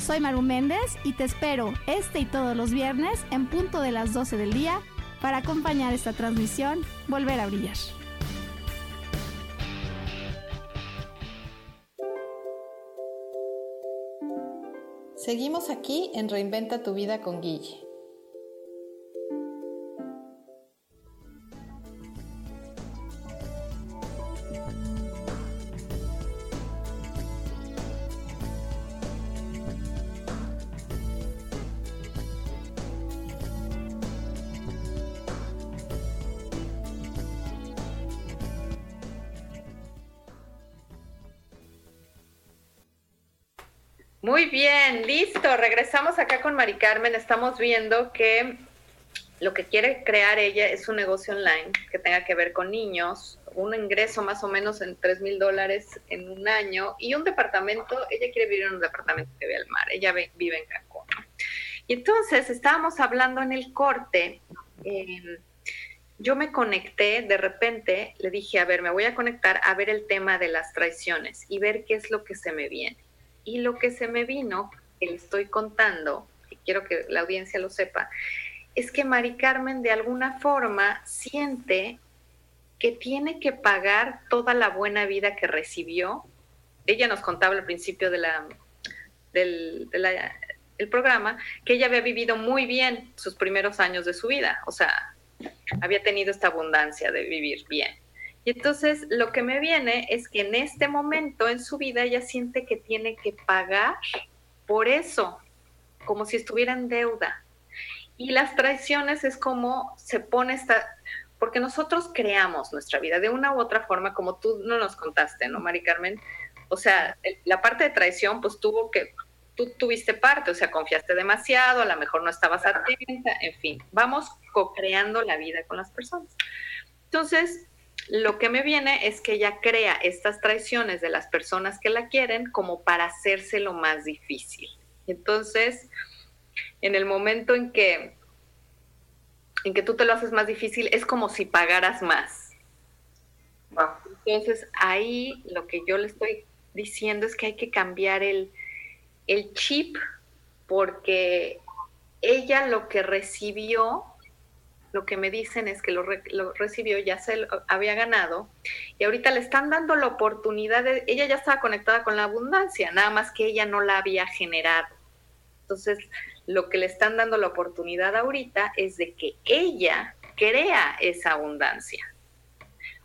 Soy Maru Méndez y te espero este y todos los viernes en punto de las 12 del día para acompañar esta transmisión Volver a Brillar. Seguimos aquí en Reinventa tu vida con Guille. Listo. Regresamos acá con Mari Carmen. Estamos viendo que lo que quiere crear ella es un negocio online que tenga que ver con niños, un ingreso más o menos en 3 mil dólares en un año y un departamento. Ella quiere vivir en un departamento que ve al mar. Ella vive en Cancún. Y entonces estábamos hablando en el corte. Eh, yo me conecté, de repente le dije, a ver, me voy a conectar a ver el tema de las traiciones y ver qué es lo que se me viene. Y lo que se me vino, que le estoy contando, y quiero que la audiencia lo sepa, es que Mari Carmen de alguna forma siente que tiene que pagar toda la buena vida que recibió. Ella nos contaba al principio del el programa que ella había vivido muy bien sus primeros años de su vida, o sea, había tenido esta abundancia de vivir bien. Y entonces lo que me viene es que en este momento en su vida ella siente que tiene que pagar por eso, como si estuviera en deuda. Y las traiciones es como se pone esta, porque nosotros creamos nuestra vida de una u otra forma, como tú no nos contaste, ¿no, Mari Carmen? O sea, la parte de traición, pues tuvo que, tú tuviste parte, o sea, confiaste demasiado, a lo mejor no estabas atenta, en fin, vamos co-creando la vida con las personas. Entonces, lo que me viene es que ella crea estas traiciones de las personas que la quieren como para hacerse lo más difícil. Entonces, en el momento en que en que tú te lo haces más difícil, es como si pagaras más. Entonces, ahí lo que yo le estoy diciendo es que hay que cambiar el, el chip porque ella lo que recibió lo que me dicen es que lo, recibió, ya se lo había ganado y ahorita le están dando la oportunidad de, ella ya estaba conectada con la abundancia, nada más que ella no la había generado. Entonces, lo que le están dando la oportunidad ahorita es de que ella crea esa abundancia.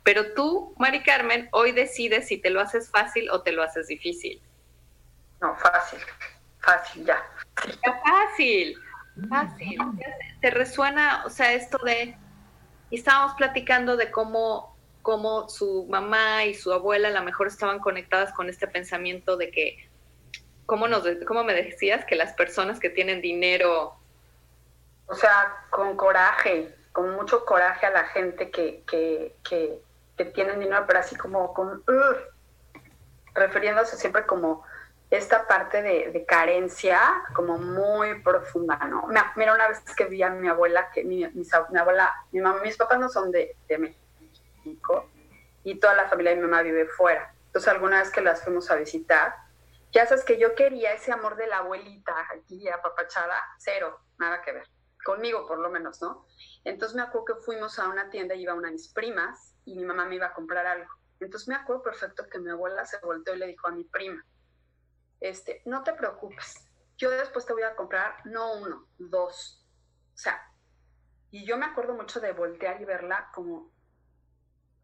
Pero tú, Mari Carmen, hoy decides si te lo haces fácil o te lo haces difícil. No, fácil, fácil, ya. Está fácil. Fácil. ¿Te resuena, o sea, esto de... Estábamos platicando de cómo, cómo su mamá y su abuela a lo mejor estaban conectadas con este pensamiento de que, ¿cómo, nos, cómo me decías que las personas que tienen dinero... O sea, con coraje, con mucho coraje a la gente que, que, que, que tienen dinero, pero así como con... refiriéndose siempre como esta parte de, carencia como muy profunda, ¿no? Mira, una vez que vi a mi abuela, que mi, abuela, mi mamá, mis papás no son de, de, México y toda la familia de mi mamá vive fuera. Entonces alguna vez que las fuimos a visitar, ya sabes que yo quería ese amor de la abuelita aquí apapachada, cero, nada que ver, conmigo por lo menos, ¿no? Entonces me acuerdo que fuimos a una tienda, iba una de mis primas y mi mamá me iba a comprar algo. Entonces me acuerdo perfecto que mi abuela se volteó y le dijo a mi prima, este, no te preocupes, yo después te voy a comprar no uno, dos. O sea, y yo me acuerdo mucho de voltear y verla como,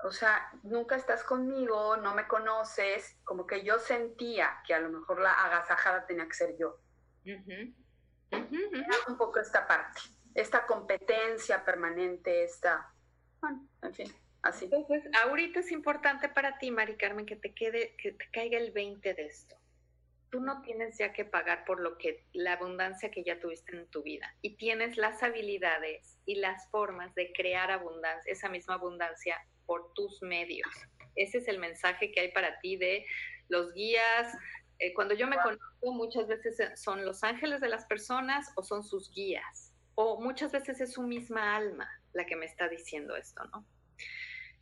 o sea, nunca estás conmigo, no me conoces, como que yo sentía que a lo mejor la agasajada tenía que ser yo. Era un poco esta parte, esta competencia permanente, esta, bueno, en fin, así. Entonces, ahorita es importante para ti, Mari Carmen, que te quede, que te caiga el 20 de esto. Tú no tienes ya que pagar por lo que, la abundancia que ya tuviste en tu vida. Y tienes las habilidades y las formas de crear abundancia, esa misma abundancia por tus medios. Ese es el mensaje que hay para ti de los guías. Eh, cuando yo me conozco, muchas veces son los ángeles de las personas o son sus guías. O muchas veces es su misma alma la que me está diciendo esto, ¿no?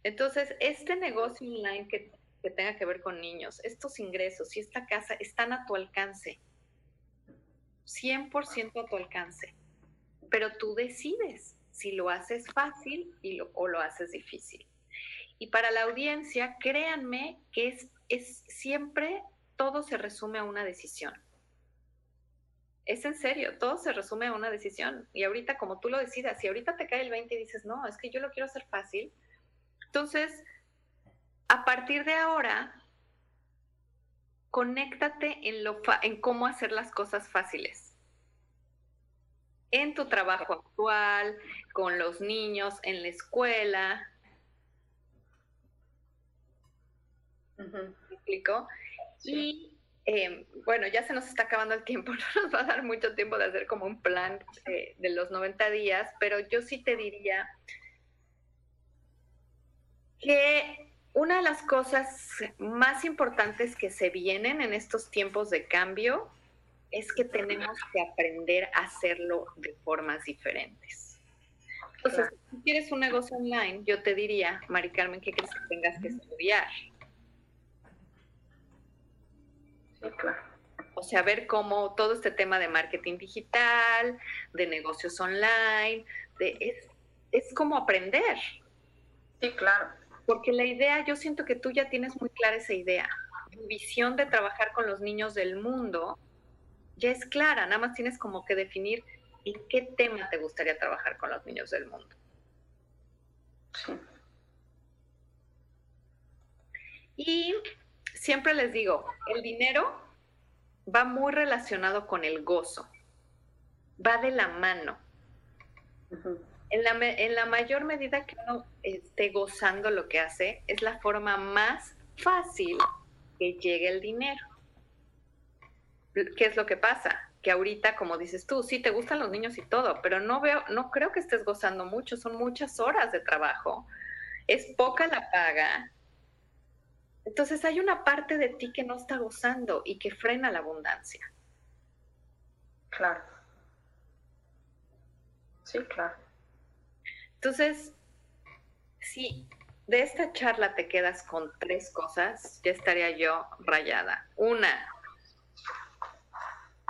Entonces, este negocio online que, que tenga que ver con niños, estos ingresos y esta casa están a tu alcance. 100% a tu alcance. Pero tú decides si lo haces fácil y lo, o lo haces difícil. Y para la audiencia, créanme que es, es siempre todo se resume a una decisión. Es en serio, todo se resume a una decisión. Y ahorita, como tú lo decidas, si ahorita te cae el 20 y dices, no, es que yo lo quiero hacer fácil, entonces, a partir de ahora, conéctate en, lo en cómo hacer las cosas fáciles. En tu trabajo actual, con los niños, en la escuela. ¿Me explico? Y eh, bueno, ya se nos está acabando el tiempo, no nos va a dar mucho tiempo de hacer como un plan eh, de los 90 días, pero yo sí te diría que una de las cosas más importantes que se vienen en estos tiempos de cambio es que tenemos que aprender a hacerlo de formas diferentes. Entonces, si quieres un negocio online, yo te diría, Mari Carmen, ¿qué crees que tengas que estudiar? Sí, claro. O sea, ver cómo todo este tema de marketing digital, de negocios online, de, es, es como aprender. Sí, claro. Porque la idea, yo siento que tú ya tienes muy clara esa idea. Tu visión de trabajar con los niños del mundo ya es clara, nada más tienes como que definir en qué tema te gustaría trabajar con los niños del mundo. Sí. Y siempre les digo, el dinero va muy relacionado con el gozo, va de la mano. En, la, mayor medida que uno esté gozando lo que hace, es la forma más fácil que llegue el dinero. ¿Qué es lo que pasa? Que ahorita, como dices tú, sí te gustan los niños y todo, pero no veo, no creo que estés gozando mucho, son muchas horas de trabajo, es poca la paga. Entonces hay una parte de ti que no está gozando y que frena la abundancia. Claro. Sí, claro. Entonces, si de esta charla te quedas con tres cosas, ya estaría yo rayada. Una,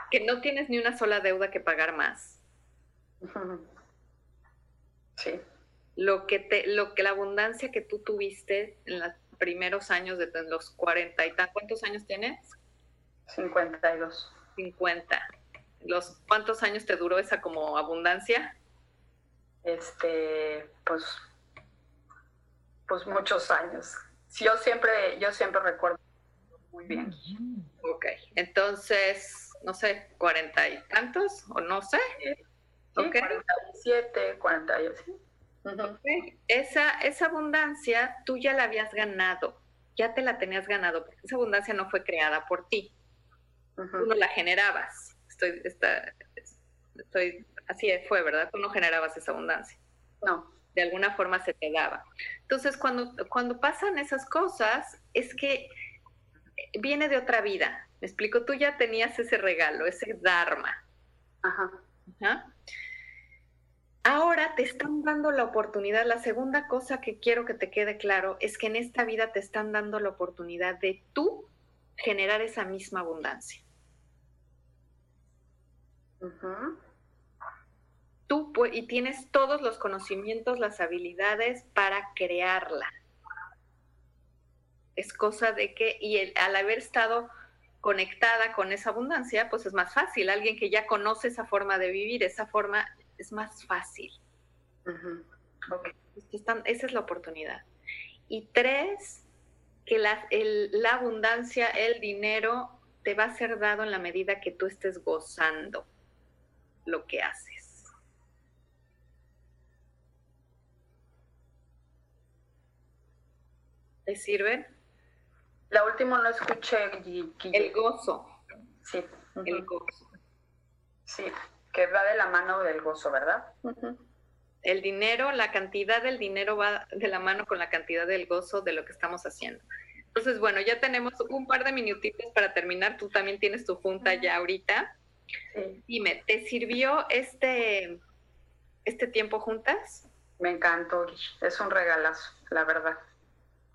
que no tienes ni una sola deuda que pagar más. Sí. Lo que te, lo que la abundancia que tú tuviste en los primeros años de los 40 y tan, ¿cuántos años tienes? 52. 50. Los, ¿Cuántos años te duró esa como abundancia? Este, pues, pues muchos años. Yo siempre, yo siempre recuerdo muy bien. Ok, entonces, no sé, cuarenta y tantos, o no sé. Sí, okay. 47, 48. Okay. Esa, esa abundancia tú ya la habías ganado, ya te la tenías ganado, porque esa abundancia no fue creada por ti. Tú no la generabas. Estoy, está, estoy, así fue, ¿verdad? Tú no generabas esa abundancia. No. De alguna forma se te daba. Entonces, cuando, cuando pasan esas cosas, es que viene de otra vida. Me explico, tú ya tenías ese regalo, ese dharma. Ajá. Ajá. Ahora te están dando la oportunidad. La segunda cosa que quiero que te quede claro es que en esta vida te están dando la oportunidad de tú generar esa misma abundancia. Ajá. Tú y tienes todos los conocimientos, las habilidades para crearla. Es cosa de que, y el, al haber estado conectada con esa abundancia, pues es más fácil. Alguien que ya conoce esa forma de vivir, esa forma es más fácil. esa es la oportunidad. Y tres, que la, la abundancia, el dinero, te va a ser dado en la medida que tú estés gozando lo que haces. ¿Te sirven? La última no escuché. El gozo. Sí. El gozo. Sí, que va de la mano del gozo, ¿verdad? El dinero, la cantidad del dinero va de la mano con la cantidad del gozo de lo que estamos haciendo. Entonces, bueno, ya tenemos un par de minutitos para terminar. Tú también tienes tu junta ya ahorita. Dime, ¿te sirvió este, este tiempo juntas? Me encantó, es un regalazo, la verdad.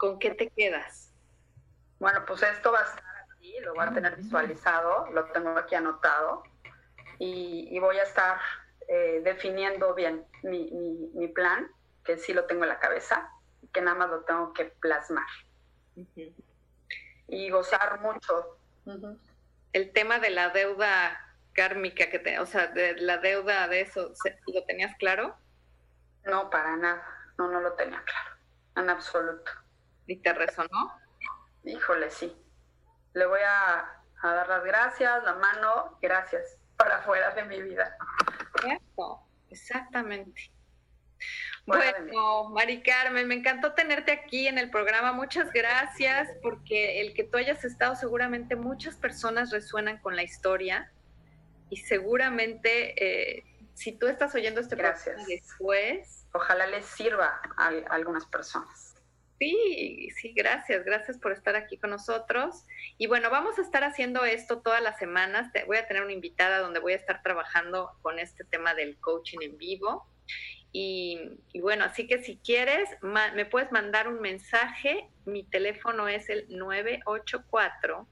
¿Con qué te quedas? Bueno, pues esto va a estar aquí, lo voy a tener visualizado, lo tengo aquí anotado y, voy a estar eh, definiendo bien mi, mi, plan, que sí lo tengo en la cabeza, que nada más lo tengo que plasmar. Y gozar mucho. El tema de la deuda kármica que te, o sea, de la deuda de eso, ¿lo tenías claro? No, para nada. No, no lo tenía claro. En absoluto. ¿Y te resonó? Híjole, sí. Le voy a, dar las gracias, la mano, gracias, para afuera de mi vida. Cierto, exactamente. Bueno, Mari Carmen, me encantó tenerte aquí en el programa. Muchas gracias porque el que tú hayas estado, seguramente muchas personas resuenan con la historia y seguramente eh, si tú estás oyendo este gracias. después... Ojalá les sirva a algunas personas. Sí, sí, gracias, gracias por estar aquí con nosotros. Y bueno, vamos a estar haciendo esto todas las semanas. voy a tener una invitada donde voy a estar trabajando con este tema del coaching en vivo. Y, bueno, así que si quieres, me puedes mandar un mensaje. Mi teléfono es el 984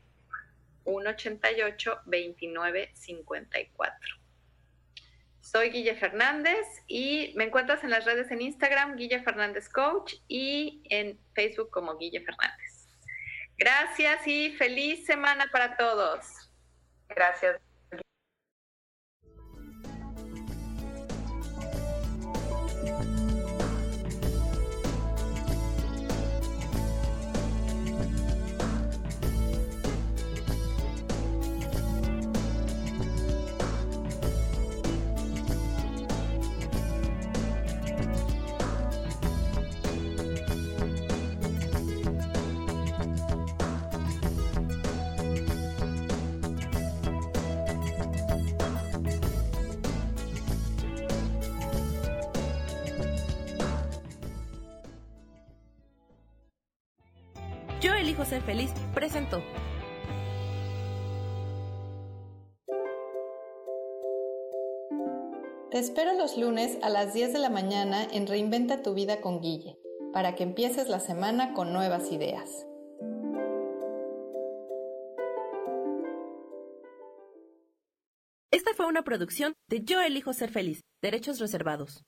188 2954. Soy Guille Fernández y me encuentras en las redes en Instagram, Guille Fernández Coach, y en Facebook como Guille Fernández. Gracias y feliz semana para todos. Gracias. Feliz presentó. Te espero los lunes a las 10 de la mañana en Reinventa tu vida con Guille, para que empieces la semana con nuevas ideas. Esta fue una producción de Yo elijo ser feliz, derechos reservados.